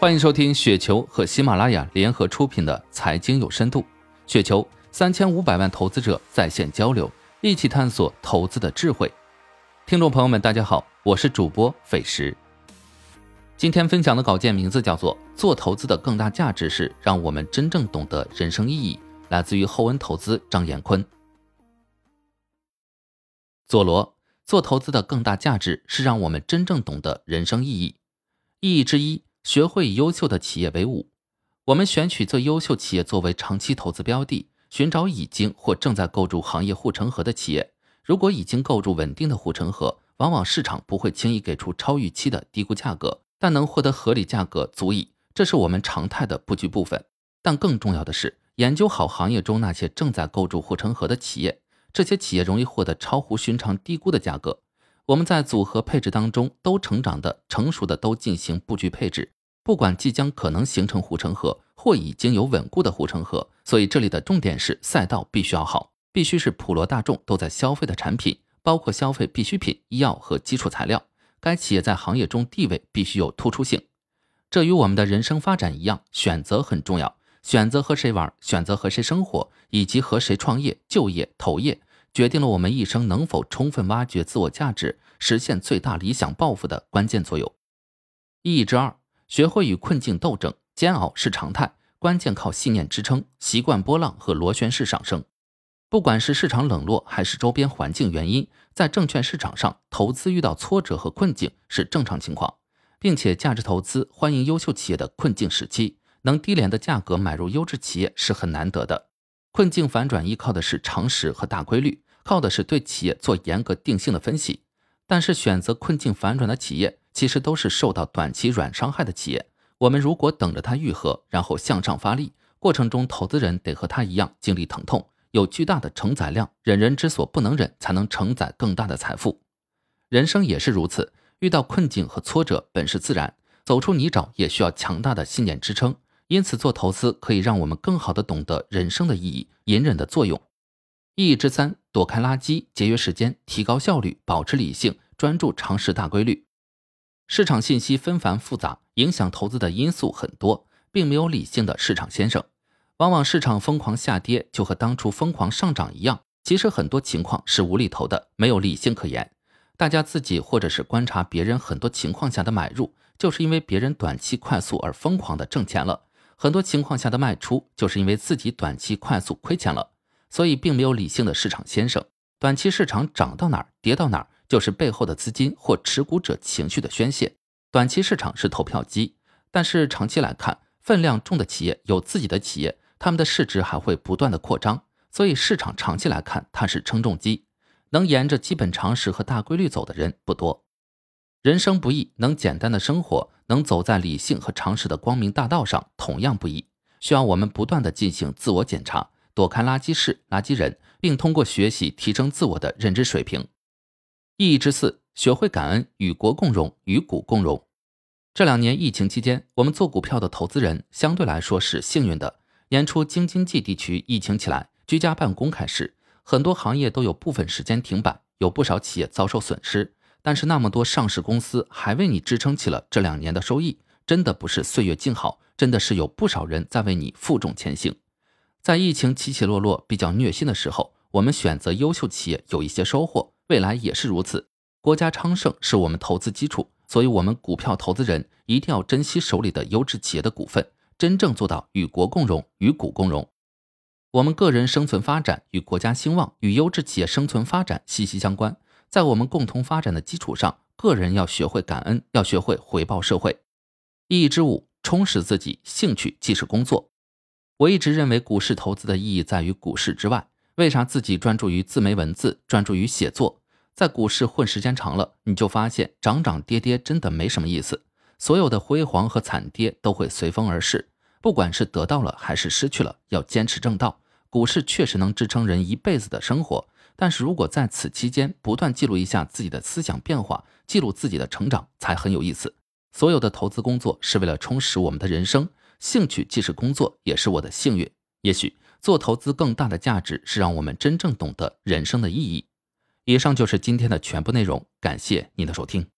欢迎收听雪球和喜马拉雅联合出品的《财经有深度》，雪球三千五百万投资者在线交流，一起探索投资的智慧。听众朋友们，大家好，我是主播斐石。今天分享的稿件名字叫做《做投资的更大价值是让我们真正懂得人生意义》，来自于厚恩投资张延坤。佐罗，做投资的更大价值是让我们真正懂得人生意义。意义之一。学会以优秀的企业为伍，我们选取最优秀企业作为长期投资标的，寻找已经或正在构筑行业护城河的企业。如果已经构筑稳定的护城河，往往市场不会轻易给出超预期的低估价格，但能获得合理价格足矣。这是我们常态的布局部分。但更重要的是，研究好行业中那些正在构筑护城河的企业，这些企业容易获得超乎寻常低估的价格。我们在组合配置当中，都成长的、成熟的都进行布局配置。不管即将可能形成护城河，或已经有稳固的护城河，所以这里的重点是赛道必须要好，必须是普罗大众都在消费的产品，包括消费必需品、医药和基础材料。该企业在行业中地位必须有突出性。这与我们的人生发展一样，选择很重要。选择和谁玩，选择和谁生活，以及和谁创业、就业、投业，决定了我们一生能否充分挖掘自我价值，实现最大理想抱负的关键作用。意义之二。学会与困境斗争，煎熬是常态，关键靠信念支撑，习惯波浪和螺旋式上升。不管是市场冷落还是周边环境原因，在证券市场上投资遇到挫折和困境是正常情况，并且价值投资欢迎优秀企业的困境时期，能低廉的价格买入优质企业是很难得的。困境反转依靠的是常识和大规律，靠的是对企业做严格定性的分析。但是选择困境反转的企业。其实都是受到短期软伤害的企业。我们如果等着它愈合，然后向上发力，过程中投资人得和它一样经历疼痛，有巨大的承载量，忍人之所不能忍，才能承载更大的财富。人生也是如此，遇到困境和挫折本是自然，走出泥沼也需要强大的信念支撑。因此，做投资可以让我们更好的懂得人生的意义、隐忍的作用。意义之三：躲开垃圾，节约时间，提高效率，保持理性，专注常识大规律。市场信息纷繁复杂，影响投资的因素很多，并没有理性的市场先生。往往市场疯狂下跌，就和当初疯狂上涨一样。其实很多情况是无厘头的，没有理性可言。大家自己或者是观察别人，很多情况下的买入，就是因为别人短期快速而疯狂的挣钱了；很多情况下的卖出，就是因为自己短期快速亏钱了。所以并没有理性的市场先生。短期市场涨到哪儿，跌到哪儿。就是背后的资金或持股者情绪的宣泄。短期市场是投票机，但是长期来看，分量重的企业有自己的企业，他们的市值还会不断的扩张。所以市场长期来看，它是称重机。能沿着基本常识和大规律走的人不多。人生不易，能简单的生活，能走在理性和常识的光明大道上，同样不易。需要我们不断的进行自我检查，躲开垃圾事、垃圾人，并通过学习提升自我的认知水平。意义之四，学会感恩，与国共荣，与股共荣。这两年疫情期间，我们做股票的投资人相对来说是幸运的。年初京津冀地区疫情起来，居家办公开始，很多行业都有部分时间停摆，有不少企业遭受损失。但是那么多上市公司还为你支撑起了这两年的收益，真的不是岁月静好，真的是有不少人在为你负重前行。在疫情起起落落、比较虐心的时候，我们选择优秀企业，有一些收获。未来也是如此，国家昌盛是我们投资基础，所以，我们股票投资人一定要珍惜手里的优质企业的股份，真正做到与国共荣，与股共荣。我们个人生存发展与国家兴旺、与优质企业生存发展息息相关。在我们共同发展的基础上，个人要学会感恩，要学会回报社会。意义之五，充实自己，兴趣即是工作。我一直认为，股市投资的意义在于股市之外。为啥自己专注于自媒文字，专注于写作？在股市混时间长了，你就发现涨涨跌跌真的没什么意思。所有的辉煌和惨跌都会随风而逝，不管是得到了还是失去了，要坚持正道。股市确实能支撑人一辈子的生活，但是如果在此期间不断记录一下自己的思想变化，记录自己的成长，才很有意思。所有的投资工作是为了充实我们的人生，兴趣既是工作，也是我的幸运。也许。做投资更大的价值是让我们真正懂得人生的意义。以上就是今天的全部内容，感谢您的收听。